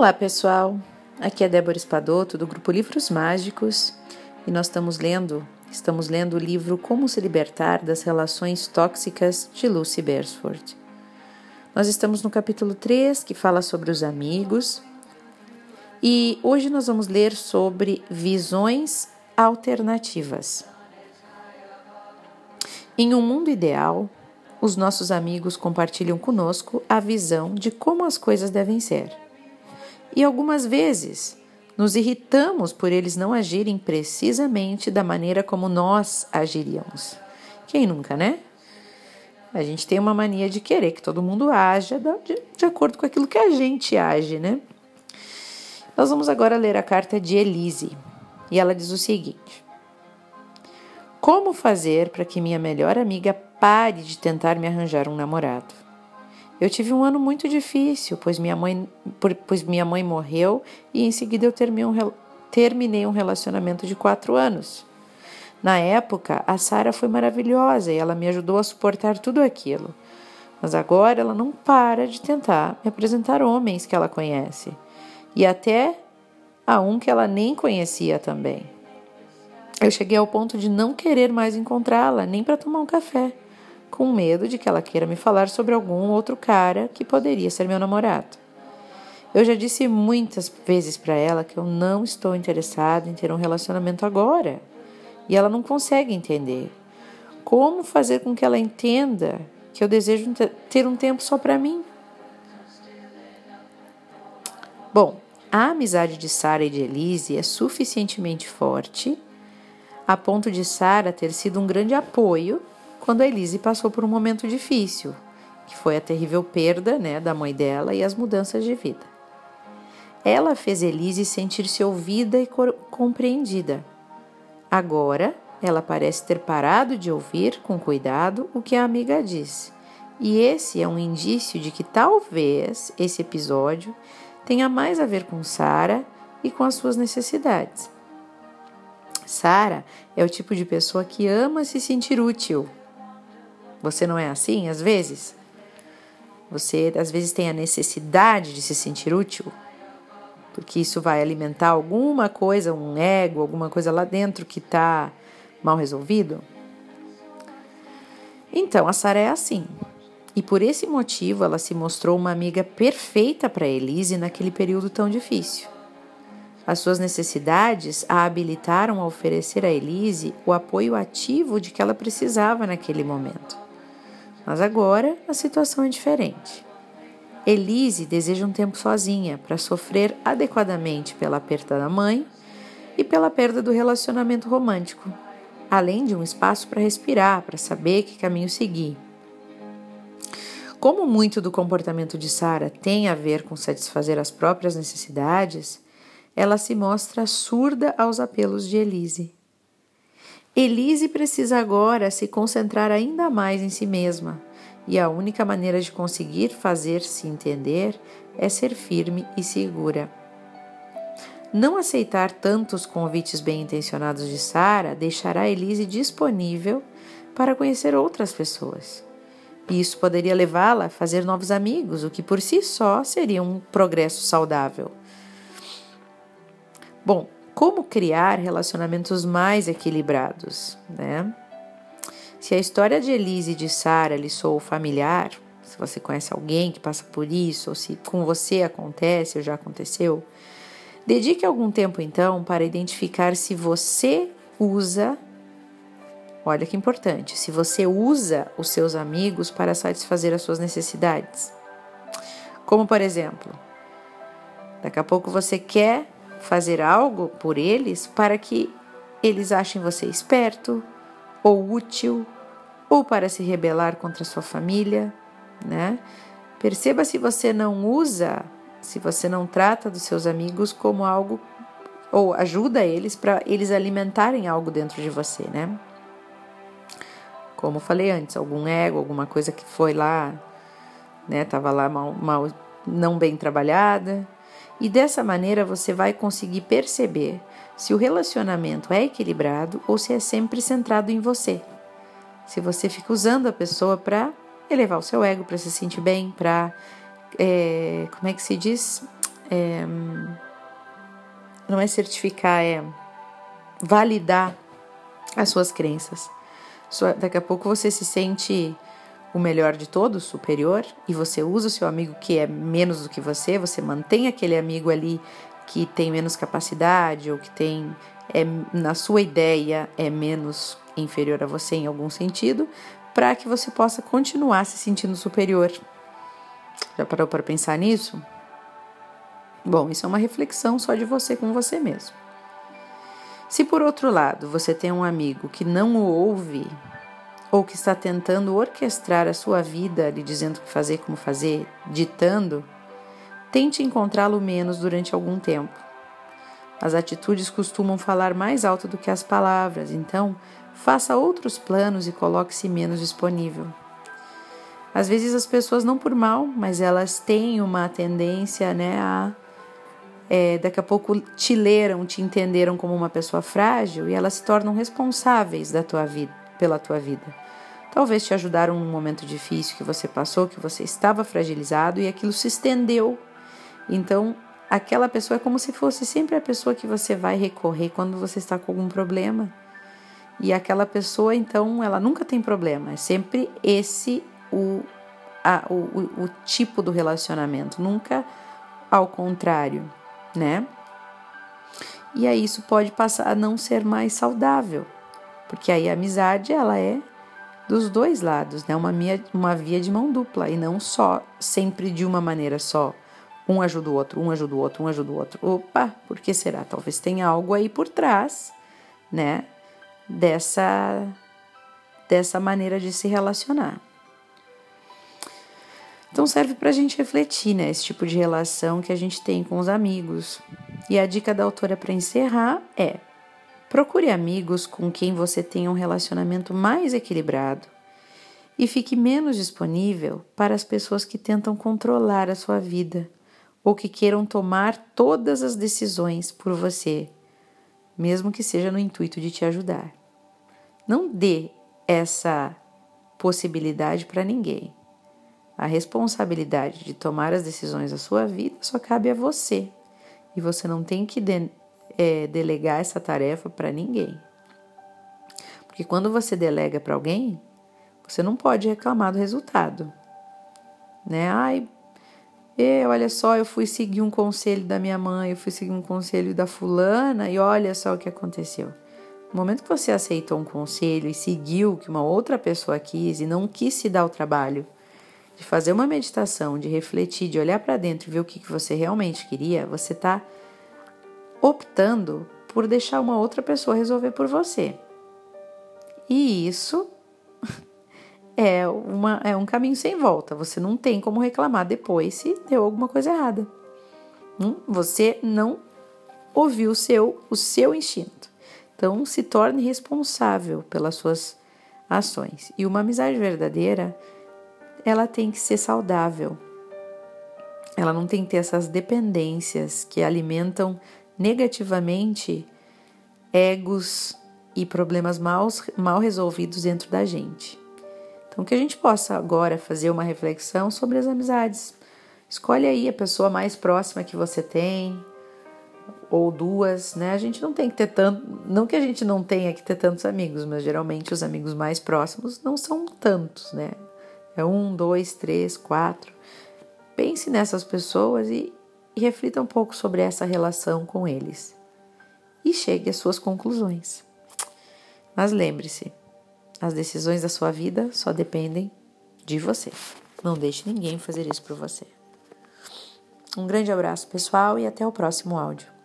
Olá, pessoal. Aqui é Débora Espadoto do grupo Livros Mágicos e nós estamos lendo, estamos lendo o livro Como se libertar das relações tóxicas de Lucy Beresford. Nós estamos no capítulo 3, que fala sobre os amigos, e hoje nós vamos ler sobre visões alternativas. Em um mundo ideal, os nossos amigos compartilham conosco a visão de como as coisas devem ser. E algumas vezes nos irritamos por eles não agirem precisamente da maneira como nós agiríamos. Quem nunca, né? A gente tem uma mania de querer que todo mundo haja de, acordo com aquilo que a gente age, né? Nós vamos agora ler a carta de Elise. E ela diz o seguinte: Como fazer para que minha melhor amiga pare de tentar me arranjar um namorado? Eu tive um ano muito difícil, pois minha mãe, pois minha mãe morreu e em seguida eu terminei um, relacionamento de quatro anos. Na época, a Sara foi maravilhosa e ela me ajudou a suportar tudo aquilo. Mas agora ela não para de tentar me apresentar homens que ela conhece e até a um que ela nem conhecia também. Eu cheguei ao ponto de não querer mais encontrá-la, nem para tomar um café com medo de que ela queira me falar sobre algum outro cara que poderia ser meu namorado. Eu já disse muitas vezes para ela que eu não estou interessado em ter um relacionamento agora. E ela não consegue entender. Como fazer com que ela entenda que eu desejo ter um tempo só para mim? Bom, a amizade de Sara e de Elise é suficientemente forte a ponto de Sara ter sido um grande apoio quando a Elise passou por um momento difícil, que foi a terrível perda né, da mãe dela e as mudanças de vida. Ela fez Elise sentir-se ouvida e compreendida. Agora, ela parece ter parado de ouvir com cuidado o que a amiga disse. E esse é um indício de que talvez esse episódio tenha mais a ver com Sara e com as suas necessidades. Sara é o tipo de pessoa que ama se sentir útil você não é assim às vezes? Você às vezes tem a necessidade de se sentir útil? Porque isso vai alimentar alguma coisa, um ego, alguma coisa lá dentro que está mal resolvido? Então, a Sara é assim. E por esse motivo ela se mostrou uma amiga perfeita para Elise naquele período tão difícil. As suas necessidades a habilitaram a oferecer a Elise o apoio ativo de que ela precisava naquele momento. Mas agora a situação é diferente. Elise deseja um tempo sozinha para sofrer adequadamente pela perda da mãe e pela perda do relacionamento romântico, além de um espaço para respirar, para saber que caminho seguir. Como muito do comportamento de Sara tem a ver com satisfazer as próprias necessidades, ela se mostra surda aos apelos de Elise. Elise precisa agora se concentrar ainda mais em si mesma, e a única maneira de conseguir fazer-se entender é ser firme e segura. Não aceitar tantos convites bem-intencionados de Sara deixará Elise disponível para conhecer outras pessoas. Isso poderia levá-la a fazer novos amigos, o que por si só seria um progresso saudável. Bom, como criar relacionamentos mais equilibrados, né? Se a história de Elise e de Sara lhe sou familiar, se você conhece alguém que passa por isso, ou se com você acontece ou já aconteceu, dedique algum tempo então para identificar se você usa, olha que importante, se você usa os seus amigos para satisfazer as suas necessidades. Como por exemplo, daqui a pouco você quer fazer algo por eles para que eles achem você esperto ou útil ou para se rebelar contra sua família, né? Perceba se você não usa, se você não trata dos seus amigos como algo ou ajuda eles para eles alimentarem algo dentro de você, né? Como falei antes, algum ego, alguma coisa que foi lá, né, tava lá mal, mal não bem trabalhada, e dessa maneira você vai conseguir perceber se o relacionamento é equilibrado ou se é sempre centrado em você. Se você fica usando a pessoa para elevar o seu ego, para se sentir bem, para. É, como é que se diz? é, não é certificar, é validar as suas crenças. Daqui a pouco você se sente o melhor de todos, superior, e você usa o seu amigo que é menos do que você, você mantém aquele amigo ali que tem menos capacidade ou que tem, é, na sua ideia, é menos inferior a você em algum sentido, para que você possa continuar se sentindo superior. Já parou para pensar nisso? Bom, isso é uma reflexão só de você com você mesmo. Se por outro lado você tem um amigo que não o ouve ou que está tentando orquestrar a sua vida, lhe dizendo o que fazer, como fazer, ditando, tente encontrá-lo menos durante algum tempo. As atitudes costumam falar mais alto do que as palavras, então faça outros planos e coloque-se menos disponível. Às vezes as pessoas não por mal, mas elas têm uma tendência, né, a é, daqui a pouco te leram, te entenderam como uma pessoa frágil e elas se tornam responsáveis da tua vida, pela tua vida. Talvez te ajudaram num momento difícil que você passou, que você estava fragilizado e aquilo se estendeu. Então, aquela pessoa é como se fosse sempre a pessoa que você vai recorrer quando você está com algum problema. E aquela pessoa, então, ela nunca tem problema. É sempre esse o, a, o, o, tipo do relacionamento, nunca ao contrário né? E aí isso pode passar a não ser mais saudável, porque aí a amizade ela é dos dois lados, né? Uma, minha, uma via de mão dupla e não só sempre de uma maneira só. Um ajuda o outro, um ajuda o outro, um ajuda o outro. Opa, por que será? Talvez tenha algo aí por trás, né? Dessa dessa maneira de se relacionar. Então serve para a gente refletir, né? Esse tipo de relação que a gente tem com os amigos. E a dica da autora para encerrar é: procure amigos com quem você tenha um relacionamento mais equilibrado e fique menos disponível para as pessoas que tentam controlar a sua vida ou que queiram tomar todas as decisões por você, mesmo que seja no intuito de te ajudar. Não dê essa possibilidade para ninguém. A responsabilidade de tomar as decisões da sua vida só cabe a você. E você não tem que é, delegar essa tarefa para ninguém. Porque quando você delega para alguém, você não pode reclamar do resultado. Né? Ai, e, olha só, eu fui seguir um conselho da minha mãe, eu fui seguir um conselho da fulana e olha só o que aconteceu. No momento que você aceitou um conselho e seguiu o que uma outra pessoa quis e não quis se dar o trabalho de fazer uma meditação, de refletir, de olhar para dentro e ver o que, que você realmente queria, você está optando por deixar uma outra pessoa resolver por você. E isso é, uma, é um caminho sem volta. Você não tem como reclamar depois se deu alguma coisa errada. Hum? Você não ouviu o seu, o seu instinto. Então, se torne responsável pelas suas ações. E uma amizade verdadeira ela tem que ser saudável. Ela não tem que ter essas dependências que alimentam negativamente egos e problemas mal, mal resolvidos dentro da gente. Então, que a gente possa agora fazer uma reflexão sobre as amizades. Escolhe aí a pessoa mais próxima que você tem, ou duas, né? A gente não tem que ter tanto, não que a gente não tenha que ter tantos amigos, mas geralmente os amigos mais próximos não são tantos, né? É um, dois, três, quatro. Pense nessas pessoas e, reflita um pouco sobre essa relação com eles. E chegue às suas conclusões. Mas lembre-se, as decisões da sua vida só dependem de você. Não deixe ninguém fazer isso por você. Um grande abraço, pessoal, e até o próximo áudio.